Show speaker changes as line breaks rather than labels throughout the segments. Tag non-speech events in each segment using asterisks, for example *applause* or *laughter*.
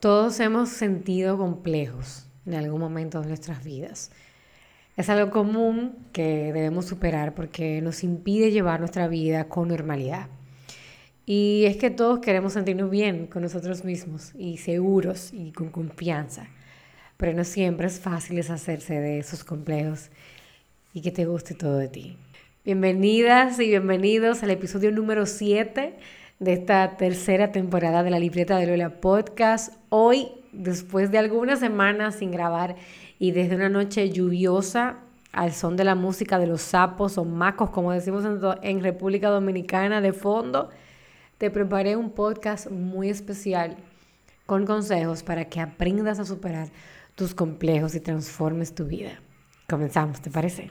Todos hemos sentido complejos en algún momento de nuestras vidas. Es algo común que debemos superar porque nos impide llevar nuestra vida con normalidad. Y es que todos queremos sentirnos bien con nosotros mismos y seguros y con confianza. Pero no siempre es fácil deshacerse de esos complejos y que te guste todo de ti. Bienvenidas y bienvenidos al episodio número 7 de esta tercera temporada de la libreta de Lola Podcast. Hoy, después de algunas semanas sin grabar y desde una noche lluviosa al son de la música de los sapos o macos, como decimos en, República Dominicana, de fondo, te preparé un podcast muy especial con consejos para que aprendas a superar tus complejos y transformes tu vida. Comenzamos, ¿te parece?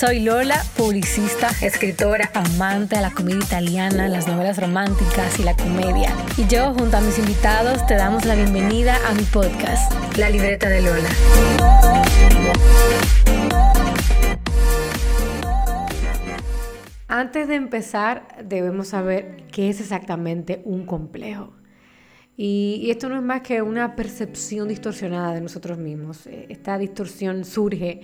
Soy Lola, publicista, escritora, amante de la comedia italiana, las novelas románticas y la comedia. Y yo, junto a mis invitados, te damos la bienvenida a mi podcast, La Libreta de Lola. Antes de empezar, debemos saber qué es exactamente un complejo. Y, y, esto no es más que una percepción distorsionada de nosotros mismos. Esta distorsión surge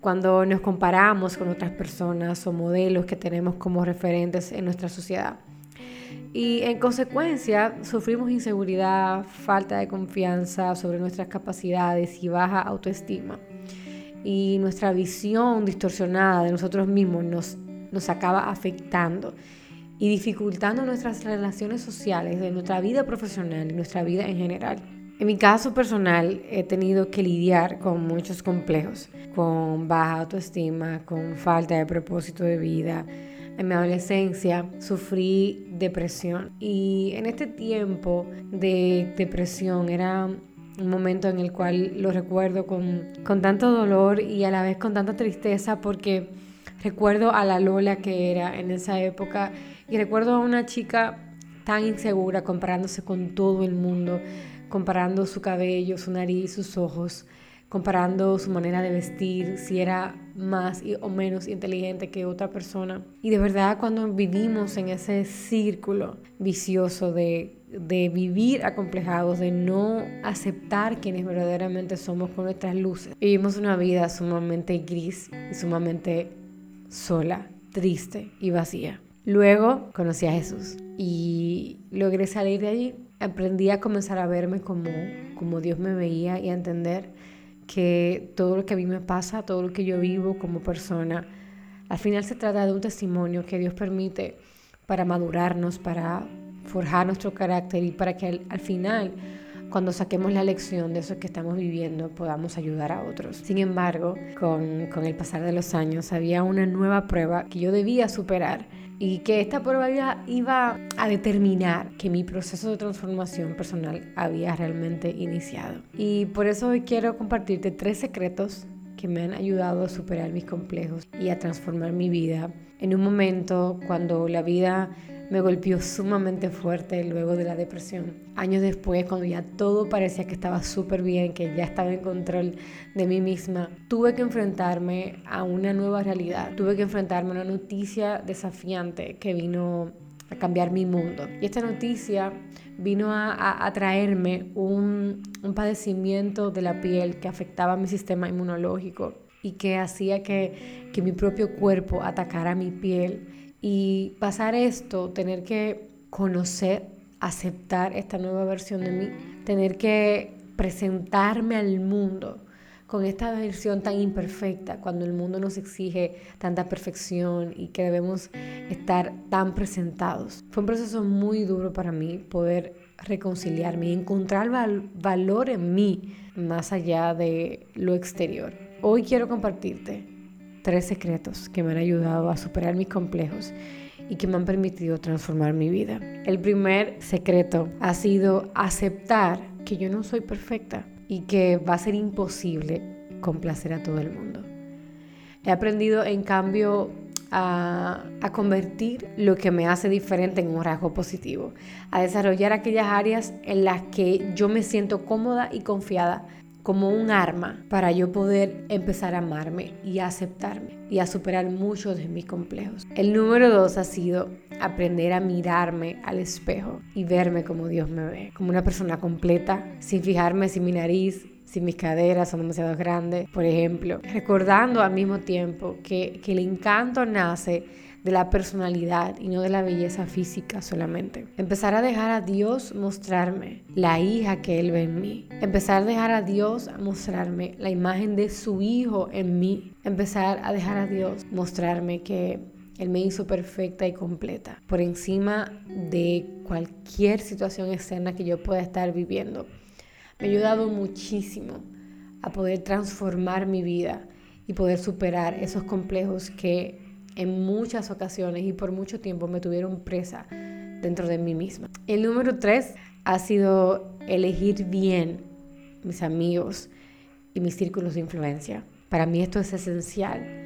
cuando nos comparamos con otras personas o modelos que tenemos como referentes en nuestra sociedad. Y en consecuencia sufrimos inseguridad, falta de confianza sobre nuestras capacidades y baja autoestima. Y nuestra visión distorsionada de nosotros mismos nos, nos acaba afectando y dificultando nuestras relaciones sociales, de nuestra vida profesional y nuestra vida en general. En mi caso personal he tenido que lidiar con muchos complejos, con baja autoestima, con falta de propósito de vida. En mi adolescencia sufrí depresión y en este tiempo de depresión era un momento en el cual lo recuerdo con, con tanto dolor y a la vez con tanta tristeza porque recuerdo a la Lola que era en esa época y recuerdo a una chica tan insegura comparándose con todo el mundo comparando su cabello, su nariz, sus ojos, comparando su manera de vestir, si era más o menos inteligente que otra persona. Y de verdad cuando vivimos en ese círculo vicioso de, de vivir acomplejados, de no aceptar quienes verdaderamente somos con nuestras luces, vivimos una vida sumamente gris y sumamente sola, triste y vacía. Luego conocí a Jesús y logré salir de allí aprendí a comenzar a verme como, como Dios me veía y a entender que todo lo que a mí me pasa, todo lo que yo vivo como persona, al final se trata de un testimonio que Dios permite para madurarnos, para forjar nuestro carácter y para que al, final, cuando saquemos la lección de eso que estamos viviendo, podamos ayudar a otros. Sin embargo, con, con el pasar de los años, había una nueva prueba que yo debía superar y que esta prueba iba a determinar que mi proceso de transformación personal había realmente iniciado. Y por eso hoy quiero compartirte tres secretos que me han ayudado a superar mis complejos y a transformar mi vida en un momento cuando la vida me golpeó sumamente fuerte luego de la depresión. Años después, cuando ya todo parecía que estaba súper bien, que ya estaba en control de mí misma, tuve que enfrentarme a una nueva realidad. Tuve que enfrentarme a una noticia desafiante que vino a cambiar mi mundo. Y esta noticia vino a, traerme un, padecimiento de la piel que afectaba mi sistema inmunológico y que hacía que, que mi propio cuerpo atacara mi piel y pasar esto, tener que conocer, aceptar esta nueva versión de mí, tener que presentarme al mundo con esta versión tan imperfecta, cuando el mundo nos exige tanta perfección y que debemos estar tan presentados. Fue un proceso muy duro para mí poder reconciliarme y encontrar valor en mí más allá de lo exterior. Hoy quiero compartirte tres secretos que me han ayudado a superar mis complejos y que me han permitido transformar mi vida. El primer secreto ha sido aceptar que yo no soy perfecta y que va a ser imposible complacer a todo el mundo. He aprendido, en cambio, a, convertir lo que me hace diferente en un rasgo positivo, a desarrollar aquellas áreas en las que yo me siento cómoda y confiada como un arma para yo poder empezar a amarme y a aceptarme y a superar muchos de mis complejos. El número dos ha sido aprender a mirarme al espejo y verme como Dios me ve, como una persona completa, sin fijarme si mi nariz, si mis caderas son demasiado grandes, por ejemplo, recordando al mismo tiempo que, que el encanto nace de la personalidad y no de la belleza física solamente. Empezar a dejar a Dios mostrarme la hija que Él ve en mí. Empezar a dejar a Dios mostrarme la imagen de su hijo en mí. Empezar a dejar a Dios mostrarme que Él me hizo perfecta y completa por encima de cualquier situación externa que yo pueda estar viviendo. Me ha ayudado muchísimo a poder transformar mi vida y poder superar esos complejos que en muchas ocasiones y por mucho tiempo me tuvieron presa dentro de mí misma. El número tres ha sido elegir bien mis amigos y mis círculos de influencia. Para mí esto es esencial.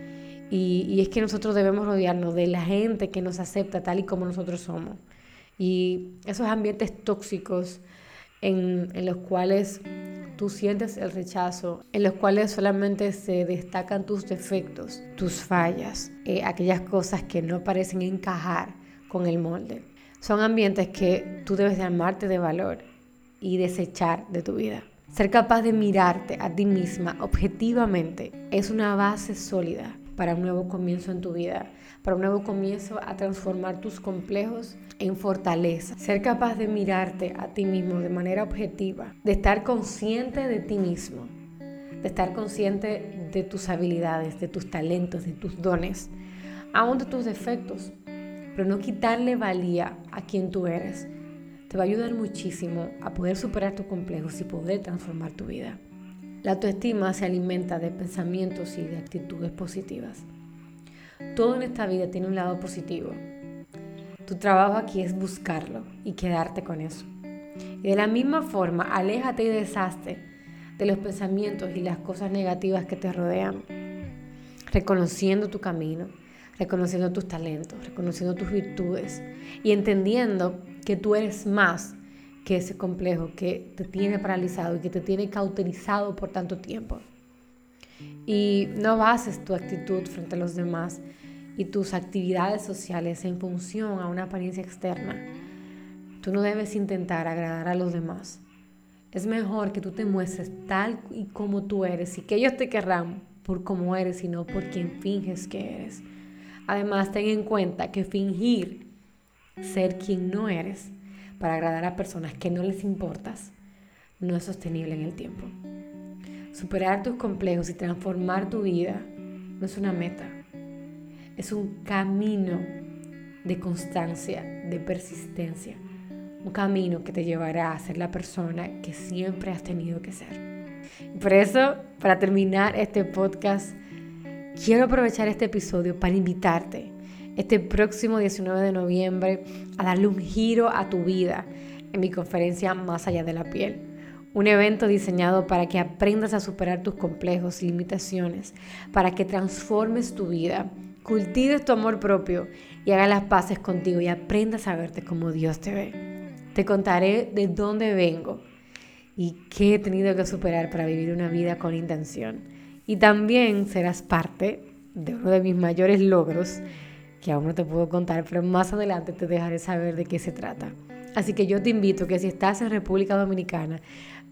Y, es que nosotros debemos rodearnos de la gente que nos acepta tal y como nosotros somos. Y esos ambientes tóxicos en, los cuales tú sientes el rechazo, en los cuales solamente se destacan tus defectos, tus fallas, eh, aquellas cosas que no parecen encajar con el molde. Son ambientes que tú debes de amarte de valor y desechar de tu vida. Ser capaz de mirarte a ti misma objetivamente es una base sólida para un nuevo comienzo en tu vida, para un nuevo comienzo a transformar tus complejos en fortaleza. Ser capaz de mirarte a ti mismo de manera objetiva, de estar consciente de ti mismo, de estar consciente de tus habilidades, de tus talentos, de tus dones, aún de tus defectos, pero no quitarle valía a quien tú eres. Te va a ayudar muchísimo a poder superar tus complejos y poder transformar tu vida. La autoestima se alimenta de pensamientos y de actitudes positivas. Todo en esta vida tiene un lado positivo. Tu trabajo aquí es buscarlo y quedarte con eso. Y de la misma forma, aléjate y deshazte de los pensamientos y las cosas negativas que te rodean, reconociendo tu camino, reconociendo tus talentos, reconociendo tus virtudes y entendiendo que tú eres más que ese complejo que te tiene paralizado y que te tiene cauterizado por tanto tiempo. Y no bases tu actitud frente a los demás y tus actividades sociales en función a una apariencia externa. Tú no debes intentar agradar a los demás. Es mejor que tú te muestres tal y como tú eres y que ellos te querrán por cómo eres y no por quien finges que eres. Además, ten en cuenta que fingir ser quien no eres para agradar a personas que no les importas no es sostenible en el tiempo. Superar tus complejos y transformar tu vida no es una meta, es un camino de constancia, de persistencia, un camino que te llevará a ser la persona que siempre has tenido que ser. por eso, para terminar este podcast, quiero aprovechar este episodio para invitarte este próximo 19 de noviembre a darle un giro a tu vida en mi conferencia Más allá de la piel. Un evento diseñado para que aprendas a superar tus complejos y limitaciones, para que transformes tu vida, cultives tu amor propio y hagas las paces contigo y aprendas a verte como Dios te ve. Te contaré de dónde vengo y qué he tenido que superar para vivir una vida con intención. Y también serás parte de uno de mis mayores logros que aún no te puedo contar, pero más adelante te dejaré saber de qué se trata. Así que yo te invito que si estás en República Dominicana,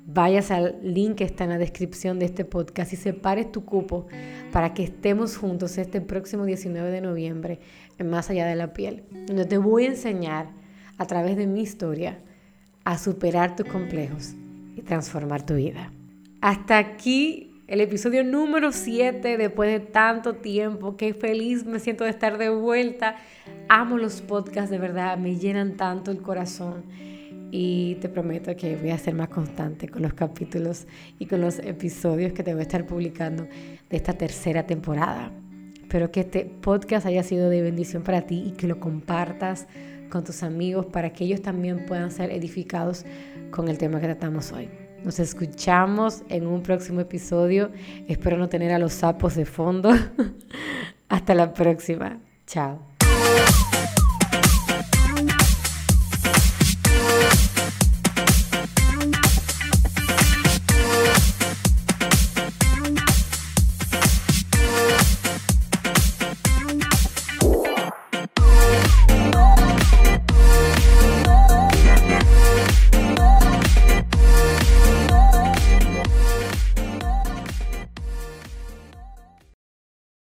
vayas al link que está en la descripción de este podcast y separes tu cupo para que estemos juntos este próximo 19 de noviembre en Más allá de la piel, donde te voy a enseñar a través de mi historia a superar tus complejos y transformar tu vida. Hasta aquí el episodio número 7 después de tanto tiempo. Qué feliz me siento de estar de vuelta. Amo los podcasts, de verdad, me llenan tanto el corazón. Y te prometo que voy a ser más constante con los capítulos y con los episodios que te voy a estar publicando de esta tercera temporada. Espero que este podcast haya sido de bendición para ti y que lo compartas con tus amigos para que ellos también puedan ser edificados con el tema que tratamos hoy. Nos escuchamos en un próximo episodio. Espero no tener a los sapos de fondo. *laughs* Hasta la próxima. Chao.